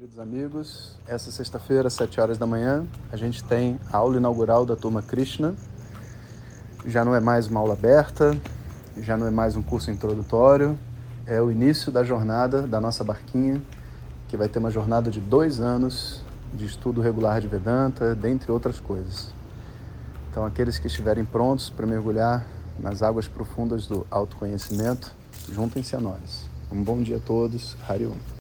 Queridos amigos, essa sexta-feira, às 7 horas da manhã, a gente tem a aula inaugural da turma Krishna. Já não é mais uma aula aberta, já não é mais um curso introdutório, é o início da jornada da nossa barquinha, que vai ter uma jornada de dois anos de estudo regular de Vedanta, dentre outras coisas. Então, aqueles que estiverem prontos para mergulhar nas águas profundas do autoconhecimento, juntem-se a nós. Um bom dia a todos. Harium.